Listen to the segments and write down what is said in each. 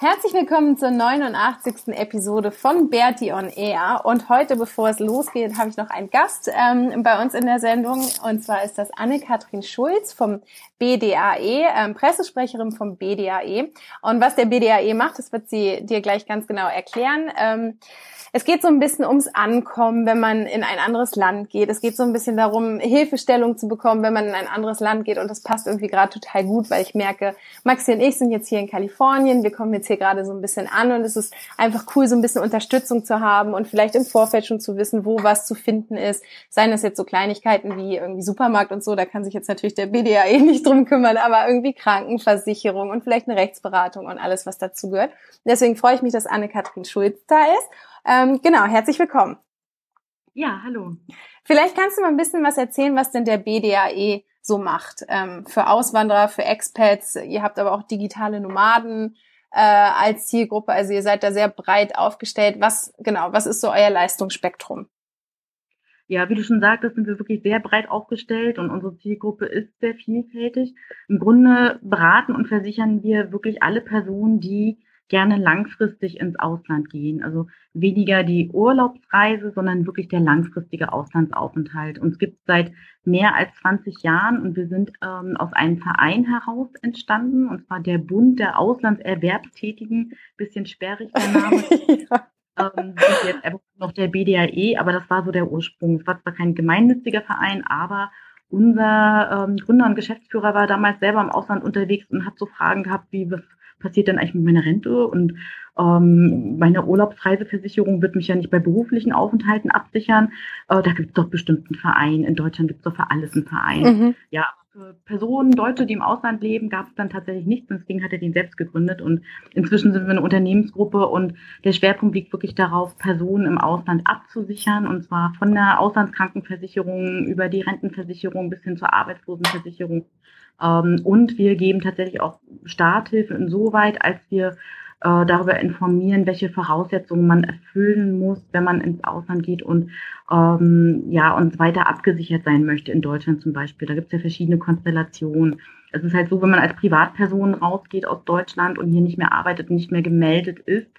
Herzlich willkommen zur 89. Episode von Bertie on Air. Und heute, bevor es losgeht, habe ich noch einen Gast ähm, bei uns in der Sendung. Und zwar ist das Anne-Kathrin Schulz vom BDAE, ähm, Pressesprecherin vom BDAE. Und was der BDAE macht, das wird sie dir gleich ganz genau erklären. Ähm, es geht so ein bisschen ums Ankommen, wenn man in ein anderes Land geht. Es geht so ein bisschen darum, Hilfestellung zu bekommen, wenn man in ein anderes Land geht. Und das passt irgendwie gerade total gut, weil ich merke, Maxi und ich sind jetzt hier in Kalifornien. Wir kommen jetzt hier gerade so ein bisschen an und es ist einfach cool, so ein bisschen Unterstützung zu haben und vielleicht im Vorfeld schon zu wissen, wo was zu finden ist. Seien das jetzt so Kleinigkeiten wie irgendwie Supermarkt und so, da kann sich jetzt natürlich der BDAE nicht drum kümmern, aber irgendwie Krankenversicherung und vielleicht eine Rechtsberatung und alles, was dazu gehört. Deswegen freue ich mich, dass Anne-Kathrin Schulz da ist. Ähm, genau, herzlich willkommen. Ja, hallo. Vielleicht kannst du mal ein bisschen was erzählen, was denn der BDAE so macht ähm, für Auswanderer, für Expats. Ihr habt aber auch digitale Nomaden äh, als Zielgruppe. Also ihr seid da sehr breit aufgestellt. Was genau, was ist so euer Leistungsspektrum? Ja, wie du schon sagtest, sind wir wirklich sehr breit aufgestellt und unsere Zielgruppe ist sehr vielfältig. Im Grunde beraten und versichern wir wirklich alle Personen, die gerne langfristig ins Ausland gehen. Also weniger die Urlaubsreise, sondern wirklich der langfristige Auslandsaufenthalt. Uns gibt es seit mehr als 20 Jahren und wir sind ähm, aus einem Verein heraus entstanden, und zwar der Bund der Auslandserwerbstätigen. Bisschen sperrig der Name. ja. ähm, jetzt einfach noch der BDAE, aber das war so der Ursprung. Es war zwar kein gemeinnütziger Verein, aber unser ähm, Gründer und Geschäftsführer war damals selber im Ausland unterwegs und hat so Fragen gehabt, wie passiert dann eigentlich mit meiner Rente und ähm, meine Urlaubsreiseversicherung wird mich ja nicht bei beruflichen Aufenthalten absichern. Äh, da gibt es doch bestimmt einen Verein. In Deutschland gibt es doch für alles einen Verein. Mhm. Ja, für Personen, Deutsche, die im Ausland leben, gab es dann tatsächlich nichts. Deswegen hat er den selbst gegründet. Und inzwischen sind wir eine Unternehmensgruppe und der Schwerpunkt liegt wirklich darauf, Personen im Ausland abzusichern. Und zwar von der Auslandskrankenversicherung über die Rentenversicherung bis hin zur Arbeitslosenversicherung und wir geben tatsächlich auch Starthilfe insoweit, als wir äh, darüber informieren, welche Voraussetzungen man erfüllen muss, wenn man ins Ausland geht und ähm, ja und weiter abgesichert sein möchte in Deutschland zum Beispiel. Da gibt es ja verschiedene Konstellationen. Es ist halt so, wenn man als Privatperson rausgeht aus Deutschland und hier nicht mehr arbeitet, nicht mehr gemeldet ist,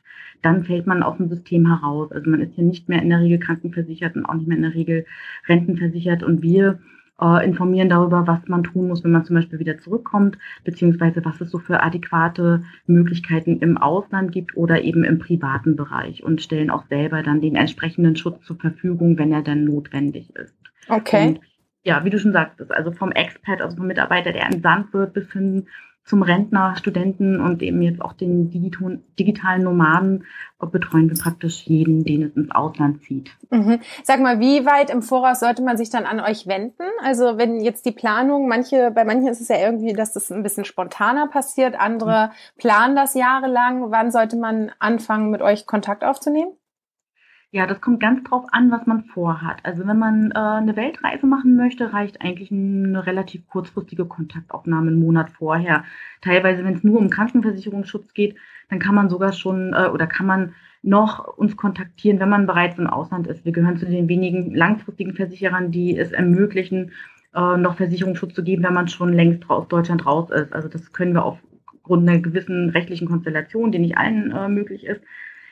dann fällt man aus dem System heraus. Also man ist hier nicht mehr in der Regel krankenversichert und auch nicht mehr in der Regel rentenversichert. Und wir äh, informieren darüber, was man tun muss, wenn man zum Beispiel wieder zurückkommt, beziehungsweise was es so für adäquate Möglichkeiten im Ausland gibt oder eben im privaten Bereich und stellen auch selber dann den entsprechenden Schutz zur Verfügung, wenn er dann notwendig ist. Okay. Und ja, wie du schon sagtest, also vom Expert, also vom Mitarbeiter, der entsandt wird, bis hin zum Rentner, Studenten und eben jetzt auch den digitalen Nomaden betreuen wir praktisch jeden, den es ins Ausland zieht. Mhm. Sag mal, wie weit im Voraus sollte man sich dann an euch wenden? Also wenn jetzt die Planung, manche, bei manchen ist es ja irgendwie, dass das ein bisschen spontaner passiert, andere mhm. planen das jahrelang. Wann sollte man anfangen, mit euch Kontakt aufzunehmen? Ja, das kommt ganz drauf an, was man vorhat. Also wenn man äh, eine Weltreise machen möchte, reicht eigentlich eine relativ kurzfristige Kontaktaufnahme einen Monat vorher. Teilweise, wenn es nur um Krankenversicherungsschutz geht, dann kann man sogar schon äh, oder kann man noch uns kontaktieren, wenn man bereits im Ausland ist. Wir gehören zu den wenigen langfristigen Versicherern, die es ermöglichen, äh, noch Versicherungsschutz zu geben, wenn man schon längst aus Deutschland raus ist. Also das können wir aufgrund einer gewissen rechtlichen Konstellation, die nicht allen äh, möglich ist,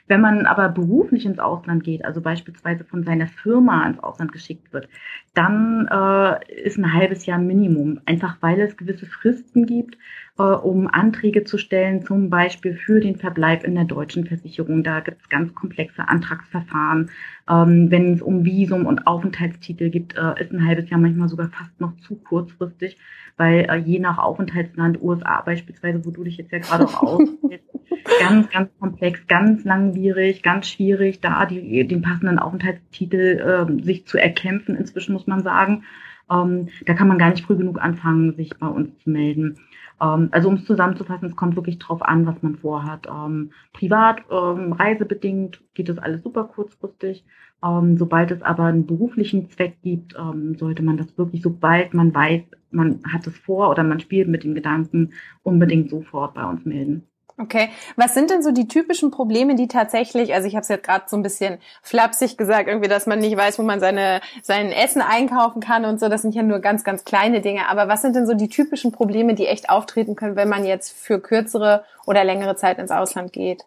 Wenn man aber beruflich ins Ausland geht, also beispielsweise von seiner Firma ins Ausland geschickt wird, dann äh, ist ein halbes Jahr Minimum, einfach weil es gewisse Fristen gibt, äh, um Anträge zu stellen, zum Beispiel für den Verbleib in der deutschen Versicherung. Da gibt es ganz komplexe Antragsverfahren. Ähm, Wenn es um Visum und Aufenthaltstitel gibt, äh, ist ein halbes Jahr manchmal sogar fast noch zu kurzfristig, weil äh, je nach Aufenthaltsland, USA beispielsweise, wo du dich jetzt ja gerade auch auskennst, ganz, ganz komplex, ganz langwierig, ganz schwierig, da die, den passenden Aufenthaltstitel äh, sich zu erkämpfen. Inzwischen muss man sagen, ähm, da kann man gar nicht früh genug anfangen, sich bei uns zu melden. Ähm, also um es zusammenzufassen, es kommt wirklich drauf an, was man vorhat. Ähm, privat, ähm, reisebedingt geht das alles super kurzfristig. Ähm, sobald es aber einen beruflichen Zweck gibt, ähm, sollte man das wirklich, sobald man weiß, man hat es vor oder man spielt mit dem Gedanken, unbedingt sofort bei uns melden. Okay, was sind denn so die typischen Probleme, die tatsächlich, also ich habe es jetzt gerade so ein bisschen flapsig gesagt, irgendwie, dass man nicht weiß, wo man seine sein Essen einkaufen kann und so. Das sind ja nur ganz, ganz kleine Dinge. Aber was sind denn so die typischen Probleme, die echt auftreten können, wenn man jetzt für kürzere oder längere Zeit ins Ausland geht?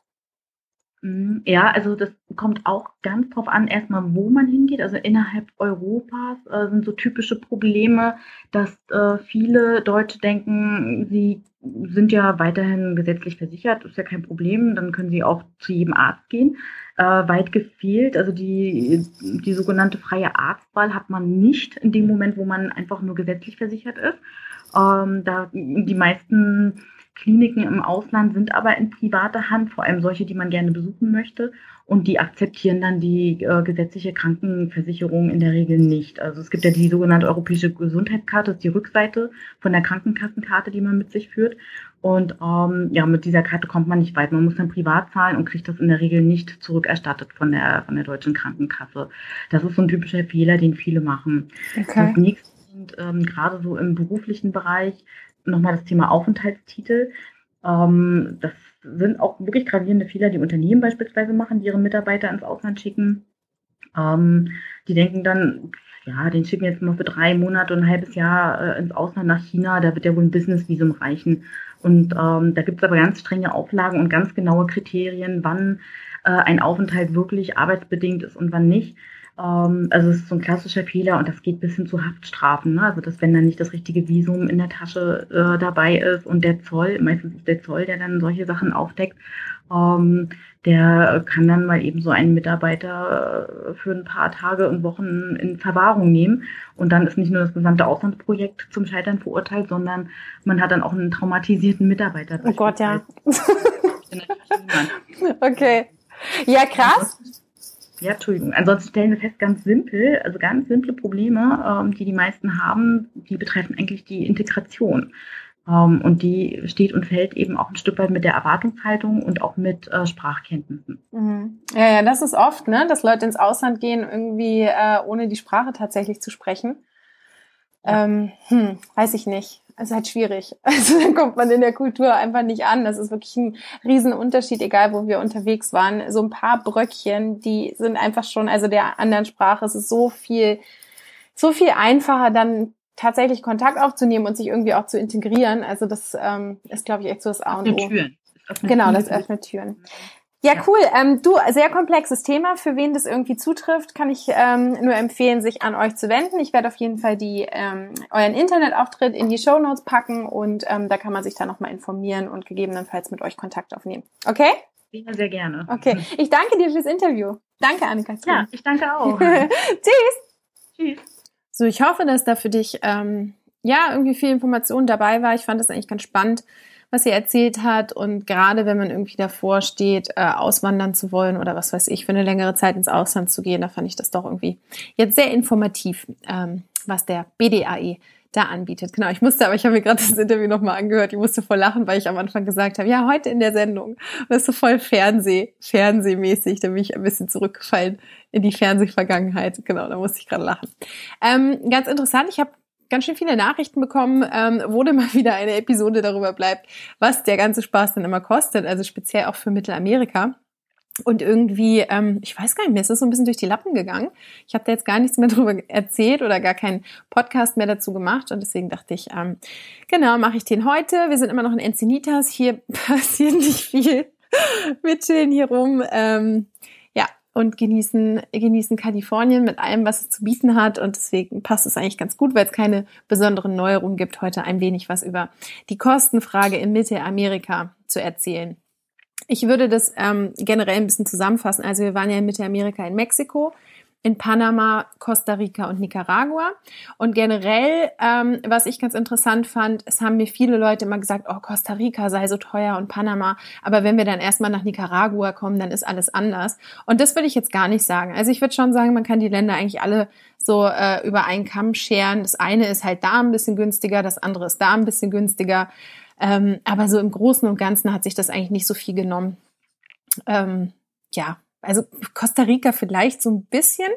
Mhm. Ja, also das kommt auch ganz drauf an, erstmal, wo man hingeht. Also innerhalb Europas äh, sind so typische Probleme, dass äh, viele Deutsche denken, sie sind ja weiterhin gesetzlich versichert, ist ja kein Problem, dann können sie auch zu jedem Arzt gehen. Äh, weit gefehlt, also die, die sogenannte freie Arztwahl hat man nicht in dem Moment, wo man einfach nur gesetzlich versichert ist. Ähm, da die meisten Kliniken im Ausland sind aber in privater Hand, vor allem solche, die man gerne besuchen möchte. Und die akzeptieren dann die äh, gesetzliche Krankenversicherung in der Regel nicht. Also es gibt ja die sogenannte europäische Gesundheitskarte, das ist die Rückseite von der Krankenkassenkarte, die man mit sich führt. Und ähm, ja, mit dieser Karte kommt man nicht weit. Man muss dann privat zahlen und kriegt das in der Regel nicht zurückerstattet von der, von der deutschen Krankenkasse. Das ist so ein typischer Fehler, den viele machen. Okay. Das nächste sind ähm, gerade so im beruflichen Bereich nochmal das Thema Aufenthaltstitel. Ähm, das sind auch wirklich gravierende Fehler, die Unternehmen beispielsweise machen, die ihre Mitarbeiter ins Ausland schicken. Ähm, die denken dann, ja, den schicken jetzt mal für drei Monate und ein halbes Jahr äh, ins Ausland nach China, da wird ja wohl ein Businessvisum reichen. Und ähm, da gibt es aber ganz strenge Auflagen und ganz genaue Kriterien, wann äh, ein Aufenthalt wirklich arbeitsbedingt ist und wann nicht. Ähm, also es ist so ein klassischer Fehler und das geht bis hin zu Haftstrafen. Ne? Also dass wenn dann nicht das richtige Visum in der Tasche äh, dabei ist und der Zoll, meistens ist der Zoll, der dann solche Sachen aufdeckt, ähm, der kann dann mal eben so einen Mitarbeiter äh, für ein paar Tage und Wochen in Verwahrung nehmen. Und dann ist nicht nur das gesamte Auslandsprojekt zum Scheitern verurteilt, sondern man hat dann auch einen traumatisierten Mitarbeiter. Oh Gott, ja. okay. Ja, krass. Ja, Entschuldigung. Ansonsten stellen wir fest, ganz simpel, also ganz simple Probleme, ähm, die die meisten haben, die betreffen eigentlich die Integration. Ähm, und die steht und fällt eben auch ein Stück weit mit der Erwartungshaltung und auch mit äh, Sprachkenntnissen. Mhm. Ja, ja, das ist oft, ne, dass Leute ins Ausland gehen, irgendwie äh, ohne die Sprache tatsächlich zu sprechen. Ja. Ähm, hm, weiß ich nicht. Es ist halt schwierig. Also dann kommt man in der Kultur einfach nicht an. Das ist wirklich ein Riesenunterschied, egal wo wir unterwegs waren. So ein paar Bröckchen, die sind einfach schon, also der anderen Sprache, es ist so viel, so viel einfacher, dann tatsächlich Kontakt aufzunehmen und sich irgendwie auch zu integrieren. Also das ähm, ist, glaube ich, echt so das A und O. Türen. Genau, das öffnet Türen. Ja, cool. Ähm, du, sehr komplexes Thema. Für wen das irgendwie zutrifft, kann ich ähm, nur empfehlen, sich an euch zu wenden. Ich werde auf jeden Fall die ähm, euren Internetauftritt in die Show Notes packen und ähm, da kann man sich dann nochmal informieren und gegebenenfalls mit euch Kontakt aufnehmen. Okay? Ja, sehr gerne. Okay. Ich danke dir fürs Interview. Danke, Annika. Ja, ich danke auch. Tschüss. Tschüss. So, ich hoffe, dass da für dich ähm, ja irgendwie viel Information dabei war. Ich fand das eigentlich ganz spannend was sie erzählt hat. Und gerade wenn man irgendwie davor steht, äh, auswandern zu wollen oder was weiß ich, für eine längere Zeit ins Ausland zu gehen, da fand ich das doch irgendwie jetzt sehr informativ, ähm, was der BDAE da anbietet. Genau, ich musste, aber ich habe mir gerade das Interview nochmal angehört, ich musste voll lachen, weil ich am Anfang gesagt habe, ja, heute in der Sendung, das ist so voll Fernseh, Fernsehmäßig, da bin ich ein bisschen zurückgefallen in die Fernsehvergangenheit. Genau, da musste ich gerade lachen. Ähm, ganz interessant, ich habe ganz schön viele Nachrichten bekommen, ähm, denn mal wieder eine Episode darüber bleibt, was der ganze Spaß dann immer kostet, also speziell auch für Mittelamerika. Und irgendwie, ähm, ich weiß gar nicht mehr, es ist so ein bisschen durch die Lappen gegangen. Ich habe da jetzt gar nichts mehr drüber erzählt oder gar keinen Podcast mehr dazu gemacht. Und deswegen dachte ich, ähm, genau, mache ich den heute. Wir sind immer noch in Encinitas. Hier passiert nicht viel. wir chillen hier rum. Ähm, und genießen, genießen Kalifornien mit allem, was es zu bieten hat. Und deswegen passt es eigentlich ganz gut, weil es keine besonderen Neuerungen gibt, heute ein wenig was über die Kostenfrage in Mittelamerika zu erzählen. Ich würde das ähm, generell ein bisschen zusammenfassen. Also wir waren ja in Mittelamerika in Mexiko in Panama, Costa Rica und Nicaragua. Und generell, ähm, was ich ganz interessant fand, es haben mir viele Leute immer gesagt, oh, Costa Rica sei so teuer und Panama. Aber wenn wir dann erstmal nach Nicaragua kommen, dann ist alles anders. Und das würde ich jetzt gar nicht sagen. Also ich würde schon sagen, man kann die Länder eigentlich alle so äh, über einen Kamm scheren. Das eine ist halt da ein bisschen günstiger, das andere ist da ein bisschen günstiger. Ähm, aber so im Großen und Ganzen hat sich das eigentlich nicht so viel genommen. Ähm, ja, also Costa Rica vielleicht so ein bisschen,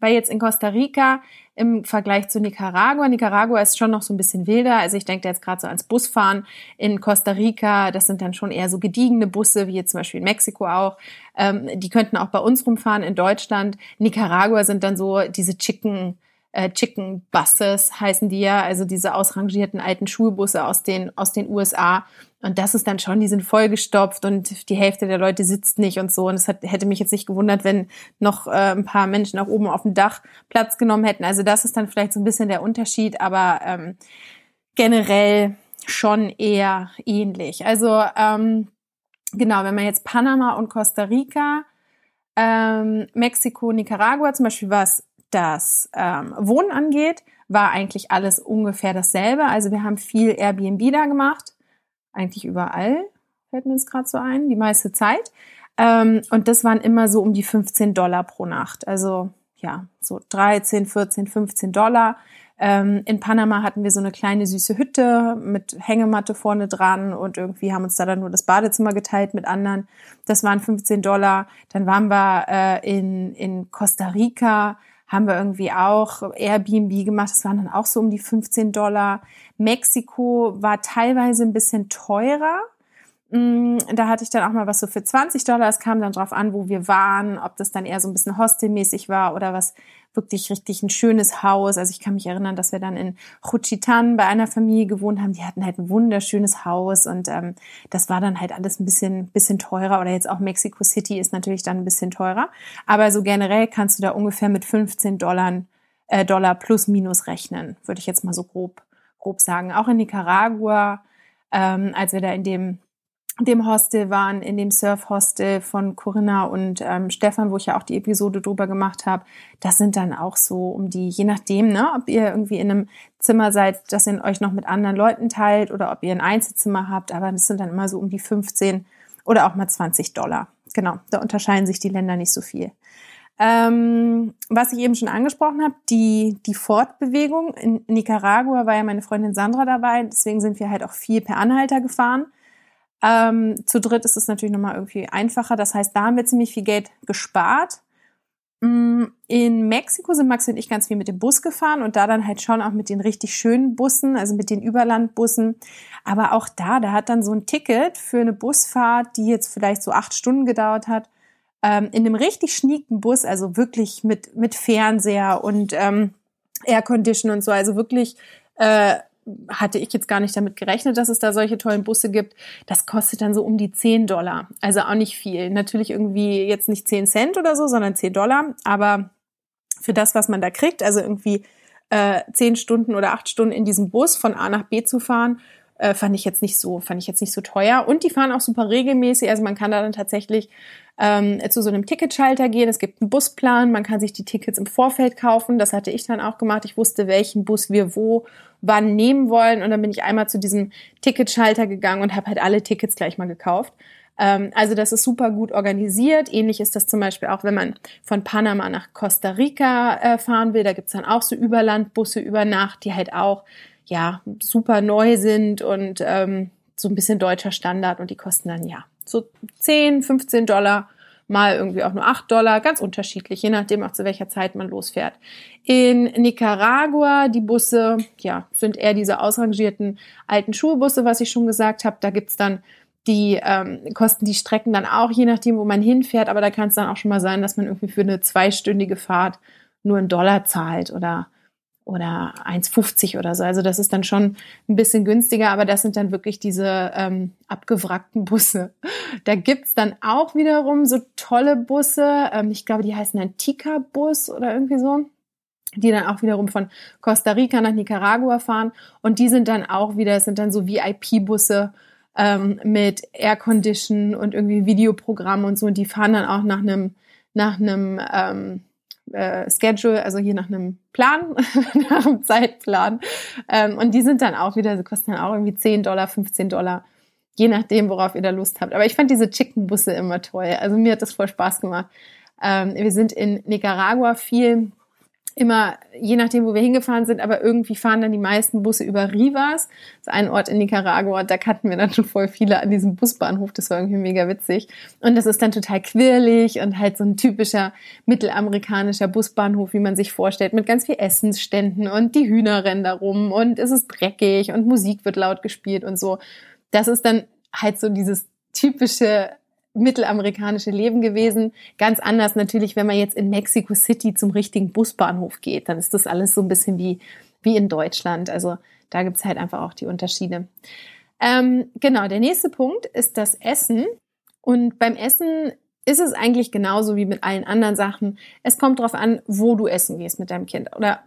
weil jetzt in Costa Rica im Vergleich zu Nicaragua, Nicaragua ist schon noch so ein bisschen wilder. Also ich denke jetzt gerade so ans Busfahren in Costa Rica, das sind dann schon eher so gediegene Busse, wie jetzt zum Beispiel in Mexiko auch. Ähm, die könnten auch bei uns rumfahren in Deutschland. Nicaragua sind dann so diese Chicken äh, Chicken Buses heißen die ja, also diese ausrangierten alten Schulbusse aus den, aus den USA. Und das ist dann schon, die sind vollgestopft und die Hälfte der Leute sitzt nicht und so. Und es hätte mich jetzt nicht gewundert, wenn noch äh, ein paar Menschen nach oben auf dem Dach Platz genommen hätten. Also das ist dann vielleicht so ein bisschen der Unterschied, aber ähm, generell schon eher ähnlich. Also ähm, genau, wenn man jetzt Panama und Costa Rica, ähm, Mexiko, Nicaragua zum Beispiel was das ähm, Wohnen angeht, war eigentlich alles ungefähr dasselbe. Also wir haben viel Airbnb da gemacht, eigentlich überall, fällt mir jetzt gerade so ein, die meiste Zeit. Ähm, und das waren immer so um die 15 Dollar pro Nacht. Also ja, so 13, 14, 15 Dollar. Ähm, in Panama hatten wir so eine kleine süße Hütte mit Hängematte vorne dran und irgendwie haben uns da dann nur das Badezimmer geteilt mit anderen. Das waren 15 Dollar. Dann waren wir äh, in, in Costa Rica, haben wir irgendwie auch Airbnb gemacht. Das waren dann auch so um die 15 Dollar. Mexiko war teilweise ein bisschen teurer. Mm, da hatte ich dann auch mal was so für 20 Dollar. Es kam dann drauf an, wo wir waren, ob das dann eher so ein bisschen hostelmäßig war oder was wirklich richtig ein schönes Haus. Also ich kann mich erinnern, dass wir dann in Juchitan bei einer Familie gewohnt haben. Die hatten halt ein wunderschönes Haus und ähm, das war dann halt alles ein bisschen, bisschen teurer. Oder jetzt auch Mexico City ist natürlich dann ein bisschen teurer. Aber so generell kannst du da ungefähr mit 15 Dollar, äh, Dollar plus minus rechnen, würde ich jetzt mal so grob, grob sagen. Auch in Nicaragua, ähm, als wir da in dem dem Hostel waren, in dem Surf-Hostel von Corinna und ähm, Stefan, wo ich ja auch die Episode drüber gemacht habe. Das sind dann auch so um die, je nachdem, ne, ob ihr irgendwie in einem Zimmer seid, das ihr euch noch mit anderen Leuten teilt oder ob ihr ein Einzelzimmer habt, aber das sind dann immer so um die 15 oder auch mal 20 Dollar. Genau, da unterscheiden sich die Länder nicht so viel. Ähm, was ich eben schon angesprochen habe, die, die Fortbewegung. In Nicaragua war ja meine Freundin Sandra dabei, deswegen sind wir halt auch viel per Anhalter gefahren. Ähm, zu dritt ist es natürlich nochmal irgendwie einfacher. Das heißt, da haben wir ziemlich viel Geld gespart. Mm, in Mexiko sind Max und ich ganz viel mit dem Bus gefahren und da dann halt schon auch mit den richtig schönen Bussen, also mit den Überlandbussen. Aber auch da, da hat dann so ein Ticket für eine Busfahrt, die jetzt vielleicht so acht Stunden gedauert hat, ähm, in einem richtig schnieken Bus, also wirklich mit, mit Fernseher und ähm, Aircondition und so, also wirklich äh, hatte ich jetzt gar nicht damit gerechnet, dass es da solche tollen Busse gibt. Das kostet dann so um die 10 Dollar. Also auch nicht viel. Natürlich irgendwie jetzt nicht 10 Cent oder so, sondern 10 Dollar. Aber für das, was man da kriegt, also irgendwie äh, 10 Stunden oder 8 Stunden in diesem Bus von A nach B zu fahren, äh, fand ich jetzt nicht so, fand ich jetzt nicht so teuer. Und die fahren auch super regelmäßig. Also man kann da dann tatsächlich ähm, zu so einem Ticketschalter gehen. Es gibt einen Busplan, man kann sich die Tickets im Vorfeld kaufen. Das hatte ich dann auch gemacht. Ich wusste, welchen Bus wir wo wann nehmen wollen. Und dann bin ich einmal zu diesem Ticketschalter gegangen und habe halt alle Tickets gleich mal gekauft. Ähm, also das ist super gut organisiert. Ähnlich ist das zum Beispiel auch, wenn man von Panama nach Costa Rica äh, fahren will. Da gibt's dann auch so Überlandbusse über Nacht, die halt auch ja super neu sind und ähm, so ein bisschen deutscher Standard und die kosten dann ja so 10, 15 Dollar, mal irgendwie auch nur 8 Dollar, ganz unterschiedlich, je nachdem auch zu welcher Zeit man losfährt. In Nicaragua, die Busse, ja, sind eher diese ausrangierten alten Schulbusse, was ich schon gesagt habe. Da gibt's dann die ähm, kosten die Strecken dann auch, je nachdem, wo man hinfährt, aber da kann es dann auch schon mal sein, dass man irgendwie für eine zweistündige Fahrt nur einen Dollar zahlt oder oder 1,50 oder so. Also das ist dann schon ein bisschen günstiger, aber das sind dann wirklich diese ähm, abgewrackten Busse. Da gibt's dann auch wiederum so tolle Busse. Ähm, ich glaube, die heißen dann Tika-Bus oder irgendwie so die dann auch wiederum von Costa Rica nach Nicaragua fahren. Und die sind dann auch wieder, es sind dann so VIP-Busse ähm, mit Aircondition und irgendwie Videoprogramm und so. Und die fahren dann auch nach einem, nach einem ähm, äh, Schedule, also hier nach einem Plan, nach einem Zeitplan. Ähm, und die sind dann auch wieder, sie kosten dann auch irgendwie 10 Dollar, 15 Dollar, je nachdem, worauf ihr da Lust habt. Aber ich fand diese Chicken-Busse immer toll. Also mir hat das voll Spaß gemacht. Ähm, wir sind in Nicaragua viel immer, je nachdem, wo wir hingefahren sind, aber irgendwie fahren dann die meisten Busse über Rivas. Das ist ein Ort in Nicaragua, da kannten wir dann schon voll viele an diesem Busbahnhof. Das war irgendwie mega witzig. Und das ist dann total quirlig und halt so ein typischer mittelamerikanischer Busbahnhof, wie man sich vorstellt, mit ganz viel Essensständen und die Hühner rennen da rum und es ist dreckig und Musik wird laut gespielt und so. Das ist dann halt so dieses typische mittelamerikanische Leben gewesen. Ganz anders natürlich, wenn man jetzt in Mexico City zum richtigen Busbahnhof geht, dann ist das alles so ein bisschen wie, wie in Deutschland. Also da gibt's halt einfach auch die Unterschiede. Ähm, genau, der nächste Punkt ist das Essen. Und beim Essen ist es eigentlich genauso wie mit allen anderen Sachen. Es kommt darauf an, wo du essen gehst mit deinem Kind. Oder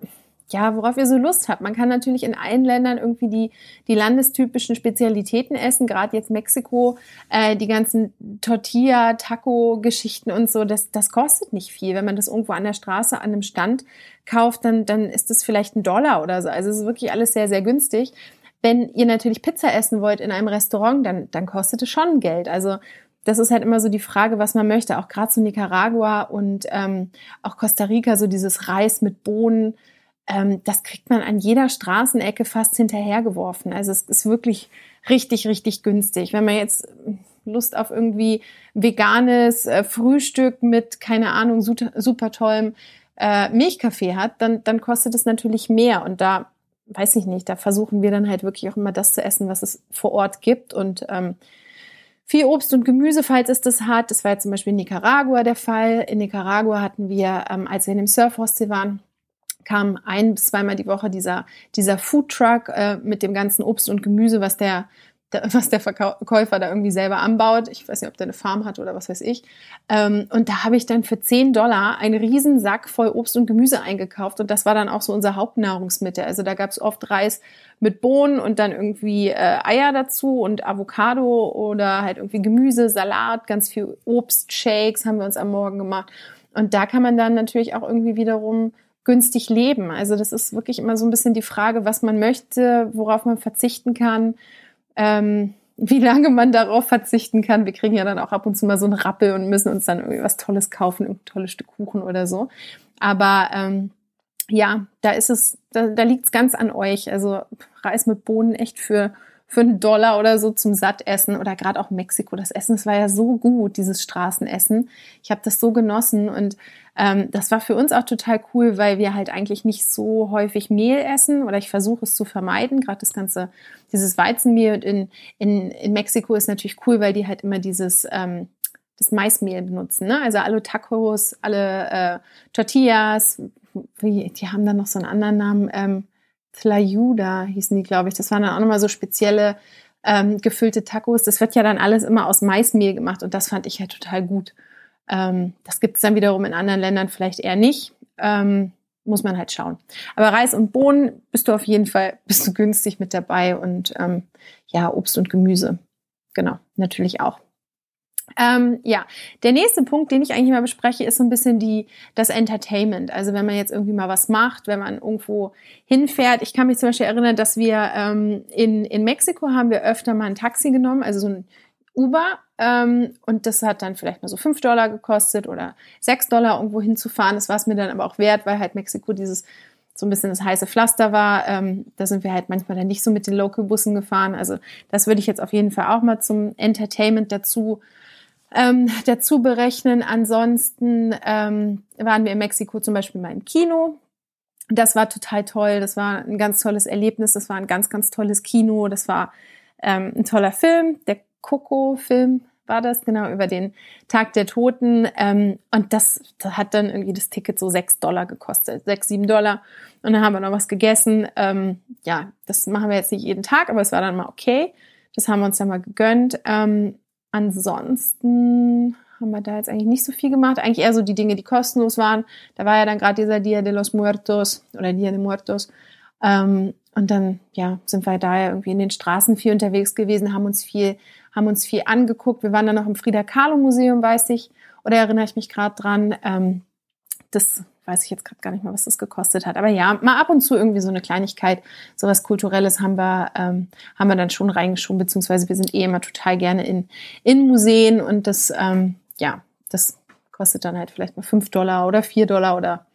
ja, worauf ihr so Lust habt. Man kann natürlich in allen Ländern irgendwie die, die landestypischen Spezialitäten essen, gerade jetzt Mexiko, äh, die ganzen Tortilla, Taco-Geschichten und so, das, das kostet nicht viel. Wenn man das irgendwo an der Straße an einem Stand kauft, dann, dann ist das vielleicht ein Dollar oder so. Also es ist wirklich alles sehr, sehr günstig. Wenn ihr natürlich Pizza essen wollt in einem Restaurant, dann, dann kostet es schon Geld. Also das ist halt immer so die Frage, was man möchte. Auch gerade so Nicaragua und ähm, auch Costa Rica, so dieses Reis mit Bohnen ähm, das kriegt man an jeder Straßenecke fast hinterhergeworfen. Also es ist wirklich richtig, richtig günstig. Wenn man jetzt Lust auf irgendwie veganes äh, Frühstück mit, keine Ahnung, super, super tollem äh, Milchkaffee hat, dann, dann kostet es natürlich mehr. Und da, weiß ich nicht, da versuchen wir dann halt wirklich auch immer das zu essen, was es vor Ort gibt. Und ähm, viel Obst und Gemüse, falls es das hat. Das war jetzt zum Beispiel in Nicaragua der Fall. In Nicaragua hatten wir, ähm, als wir in dem Surfhostel waren, kam ein bis zweimal die Woche dieser, dieser Food Truck äh, mit dem ganzen Obst und Gemüse, was der, der, was der Verkäufer da irgendwie selber anbaut. Ich weiß nicht, ob der eine Farm hat oder was weiß ich. Ähm, und da habe ich dann für 10 Dollar einen riesen Sack voll Obst und Gemüse eingekauft. Und das war dann auch so unser Hauptnahrungsmittel. Also da gab es oft Reis mit Bohnen und dann irgendwie äh, Eier dazu und Avocado oder halt irgendwie Gemüse, Salat, ganz viel Obst, Shakes haben wir uns am Morgen gemacht. Und da kann man dann natürlich auch irgendwie wiederum günstig leben. Also das ist wirklich immer so ein bisschen die Frage, was man möchte, worauf man verzichten kann, ähm, wie lange man darauf verzichten kann. Wir kriegen ja dann auch ab und zu mal so einen Rappel und müssen uns dann irgendwie was Tolles kaufen, ein tolles Stück Kuchen oder so. Aber ähm, ja, da ist es, da, da liegt es ganz an euch. Also Reis mit Bohnen echt für für einen Dollar oder so zum Sattessen oder gerade auch Mexiko. Das Essen, das war ja so gut, dieses Straßenessen. Ich habe das so genossen und ähm, das war für uns auch total cool, weil wir halt eigentlich nicht so häufig Mehl essen oder ich versuche es zu vermeiden. Gerade das ganze, dieses Weizenmehl und in, in, in Mexiko ist natürlich cool, weil die halt immer dieses ähm, das Maismehl benutzen. Ne? Also alle Tacos, alle äh, Tortillas, wie, die haben dann noch so einen anderen Namen. Ähm, Tlayuda hießen die, glaube ich. Das waren dann auch nochmal so spezielle ähm, gefüllte Tacos. Das wird ja dann alles immer aus Maismehl gemacht und das fand ich ja total gut. Ähm, das gibt es dann wiederum in anderen Ländern vielleicht eher nicht. Ähm, muss man halt schauen. Aber Reis und Bohnen bist du auf jeden Fall, bist du günstig mit dabei und ähm, ja, Obst und Gemüse. Genau, natürlich auch. Ähm, ja, der nächste Punkt, den ich eigentlich mal bespreche, ist so ein bisschen die, das Entertainment. Also wenn man jetzt irgendwie mal was macht, wenn man irgendwo hinfährt. Ich kann mich zum Beispiel erinnern, dass wir ähm, in, in Mexiko haben wir öfter mal ein Taxi genommen, also so ein Uber. Ähm, und das hat dann vielleicht mal so fünf Dollar gekostet oder sechs Dollar irgendwo hinzufahren. Das war es mir dann aber auch wert, weil halt Mexiko dieses so ein bisschen das heiße Pflaster war. Ähm, da sind wir halt manchmal dann nicht so mit den Local-Bussen gefahren. Also das würde ich jetzt auf jeden Fall auch mal zum Entertainment dazu ähm, dazu berechnen. Ansonsten ähm, waren wir in Mexiko zum Beispiel mal im Kino. Das war total toll. Das war ein ganz tolles Erlebnis. Das war ein ganz, ganz tolles Kino. Das war ähm, ein toller Film, der Coco-Film. war das, genau, über den Tag der Toten. Ähm, und das, das hat dann irgendwie das Ticket so sechs Dollar gekostet, sechs, sieben Dollar. Und dann haben wir noch was gegessen. Ähm, ja, das machen wir jetzt nicht jeden Tag, aber es war dann mal okay. Das haben wir uns dann mal gegönnt. Ähm, ansonsten haben wir da jetzt eigentlich nicht so viel gemacht. Eigentlich eher so die Dinge, die kostenlos waren. Da war ja dann gerade dieser Dia de los Muertos oder Dia de Muertos. Ähm, und dann, ja, sind wir da ja irgendwie in den Straßen viel unterwegs gewesen, haben uns viel, haben uns viel angeguckt. Wir waren dann noch im Frida Kahlo Museum, weiß ich, oder erinnere ich mich gerade dran. Ähm, das weiß ich jetzt gerade gar nicht mehr, was das gekostet hat. Aber ja, mal ab und zu irgendwie so eine Kleinigkeit, sowas Kulturelles haben wir, ähm, haben wir dann schon reingeschoben, beziehungsweise wir sind eh immer total gerne in, in Museen und das, ähm, ja, das kostet dann halt vielleicht mal fünf Dollar oder vier Dollar oder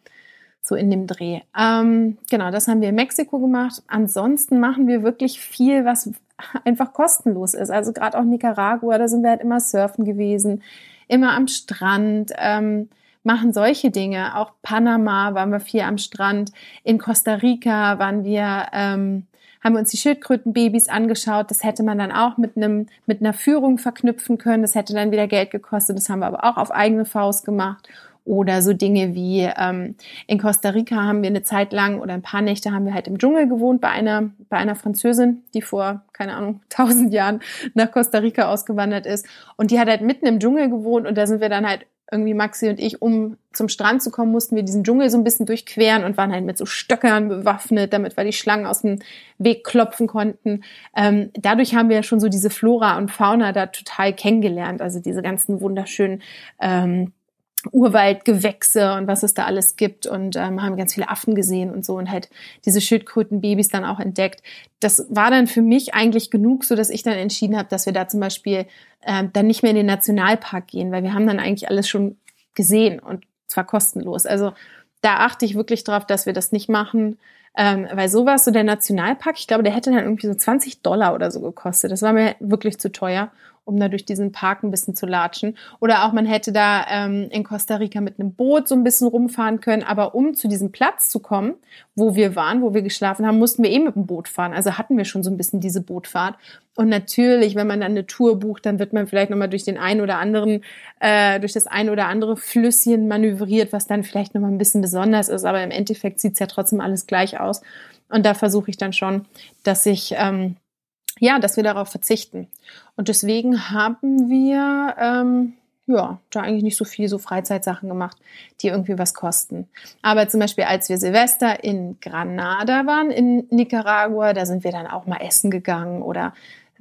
so in dem Dreh. Ähm, genau, das haben wir in Mexiko gemacht. Ansonsten machen wir wirklich viel, was einfach kostenlos ist. Also gerade auch Nicaragua, da sind wir halt immer surfen gewesen, immer am Strand. Ähm, machen solche Dinge. Auch Panama waren wir viel am Strand. In Costa Rica waren wir, ähm, haben wir uns die Schildkrötenbabys angeschaut. Das hätte man dann auch mit einem, mit einer Führung verknüpfen können. Das hätte dann wieder Geld gekostet. Das haben wir aber auch auf eigene Faust gemacht. Oder so Dinge wie ähm, in Costa Rica haben wir eine Zeit lang oder ein paar Nächte haben wir halt im Dschungel gewohnt bei einer, bei einer Französin, die vor, keine Ahnung, tausend Jahren nach Costa Rica ausgewandert ist. Und die hat halt mitten im Dschungel gewohnt und da sind wir dann halt irgendwie Maxi und ich, um zum Strand zu kommen, mussten wir diesen Dschungel so ein bisschen durchqueren und waren halt mit so Stöckern bewaffnet, damit wir die Schlangen aus dem Weg klopfen konnten. Ähm, dadurch haben wir ja schon so diese Flora und Fauna da total kennengelernt, also diese ganzen wunderschönen ähm, Urwaldgewächse und was es da alles gibt und ähm, haben ganz viele Affen gesehen und so und halt diese Schildkrötenbabys dann auch entdeckt. Das war dann für mich eigentlich genug, so dass ich dann entschieden habe, dass wir da zum Beispiel ähm, dann nicht mehr in den Nationalpark gehen, weil wir haben dann eigentlich alles schon gesehen und zwar kostenlos. Also da achte ich wirklich drauf, dass wir das nicht machen, ähm, weil sowas, so der Nationalpark, ich glaube, der hätte dann irgendwie so 20 Dollar oder so gekostet. Das war mir wirklich zu teuer um da durch diesen Park ein bisschen zu latschen. Oder auch man hätte da ähm, in Costa Rica mit einem Boot so ein bisschen rumfahren können. Aber um zu diesem Platz zu kommen, wo wir waren, wo wir geschlafen haben, mussten wir eh mit dem Boot fahren. Also hatten wir schon so ein bisschen diese Bootfahrt. Und natürlich, wenn man dann eine Tour bucht, dann wird man vielleicht nochmal durch den einen oder anderen, äh, durch das ein oder andere Flüsschen manövriert, was dann vielleicht nochmal ein bisschen besonders ist. Aber im Endeffekt sieht's ja trotzdem alles gleich aus. Und da versuche ich dann schon, dass ich ähm, ja, dass wir darauf verzichten. Und deswegen haben wir ähm, ja da eigentlich nicht so viel so Freizeitsachen gemacht, die irgendwie was kosten. Aber zum Beispiel, als wir Silvester in Granada waren, in Nicaragua, da sind wir dann auch mal essen gegangen oder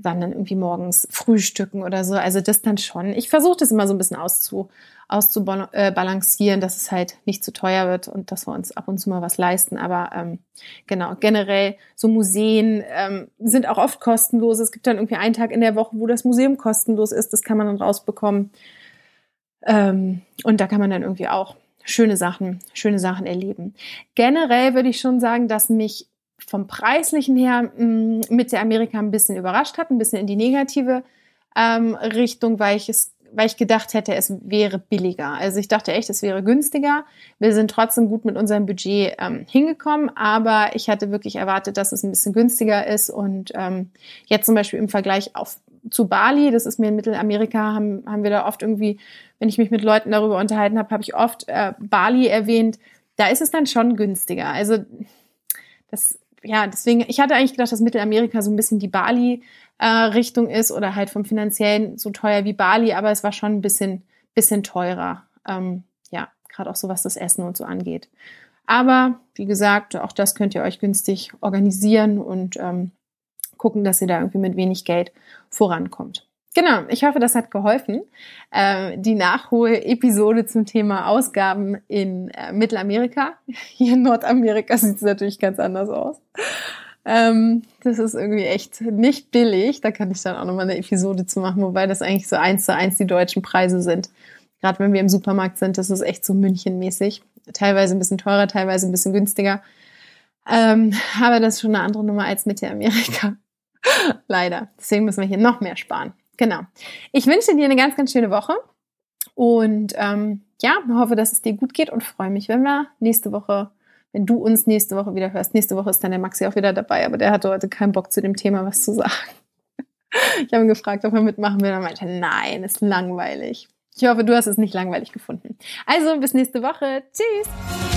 waren dann irgendwie morgens frühstücken oder so. Also das dann schon. Ich versuche das immer so ein bisschen auszu, auszubalancieren, dass es halt nicht zu teuer wird und dass wir uns ab und zu mal was leisten. Aber ähm, genau, generell so Museen ähm, sind auch oft kostenlos. Es gibt dann irgendwie einen Tag in der Woche, wo das Museum kostenlos ist. Das kann man dann rausbekommen. Ähm, und da kann man dann irgendwie auch schöne Sachen, schöne Sachen erleben. Generell würde ich schon sagen, dass mich vom Preislichen her mh, mit der Amerika ein bisschen überrascht hat, ein bisschen in die negative ähm, Richtung, weil ich es weil ich gedacht hätte, es wäre billiger. Also ich dachte echt, es wäre günstiger. Wir sind trotzdem gut mit unserem Budget ähm, hingekommen, aber ich hatte wirklich erwartet, dass es ein bisschen günstiger ist. Und ähm, jetzt zum Beispiel im Vergleich auf, zu Bali, das ist mir in Mittelamerika, haben, haben wir da oft irgendwie, wenn ich mich mit Leuten darüber unterhalten habe, habe ich oft äh, Bali erwähnt. Da ist es dann schon günstiger. Also das ja, deswegen, ich hatte eigentlich gedacht, dass Mittelamerika so ein bisschen die Bali-Richtung äh, ist oder halt vom finanziellen so teuer wie Bali, aber es war schon ein bisschen, bisschen teurer. Ähm, ja, gerade auch so was das Essen und so angeht. Aber wie gesagt, auch das könnt ihr euch günstig organisieren und ähm, gucken, dass ihr da irgendwie mit wenig Geld vorankommt. Genau, ich hoffe, das hat geholfen. Äh, die Nachhol-Episode zum Thema Ausgaben in äh, Mittelamerika. Hier in Nordamerika sieht es natürlich ganz anders aus. Ähm, das ist irgendwie echt nicht billig. Da kann ich dann auch nochmal eine Episode zu machen, wobei das eigentlich so eins zu eins die deutschen Preise sind. Gerade wenn wir im Supermarkt sind, das ist echt so Münchenmäßig. Teilweise ein bisschen teurer, teilweise ein bisschen günstiger. Ähm, aber das ist schon eine andere Nummer als Mittelamerika. Leider. Deswegen müssen wir hier noch mehr sparen. Genau. Ich wünsche dir eine ganz, ganz schöne Woche und ähm, ja, hoffe, dass es dir gut geht und freue mich, wenn wir nächste Woche, wenn du uns nächste Woche wieder hörst. Nächste Woche ist dann der Maxi auch wieder dabei, aber der hatte heute keinen Bock zu dem Thema was zu sagen. Ich habe ihn gefragt, ob er mitmachen will. Er meinte, nein, ist langweilig. Ich hoffe, du hast es nicht langweilig gefunden. Also, bis nächste Woche. Tschüss.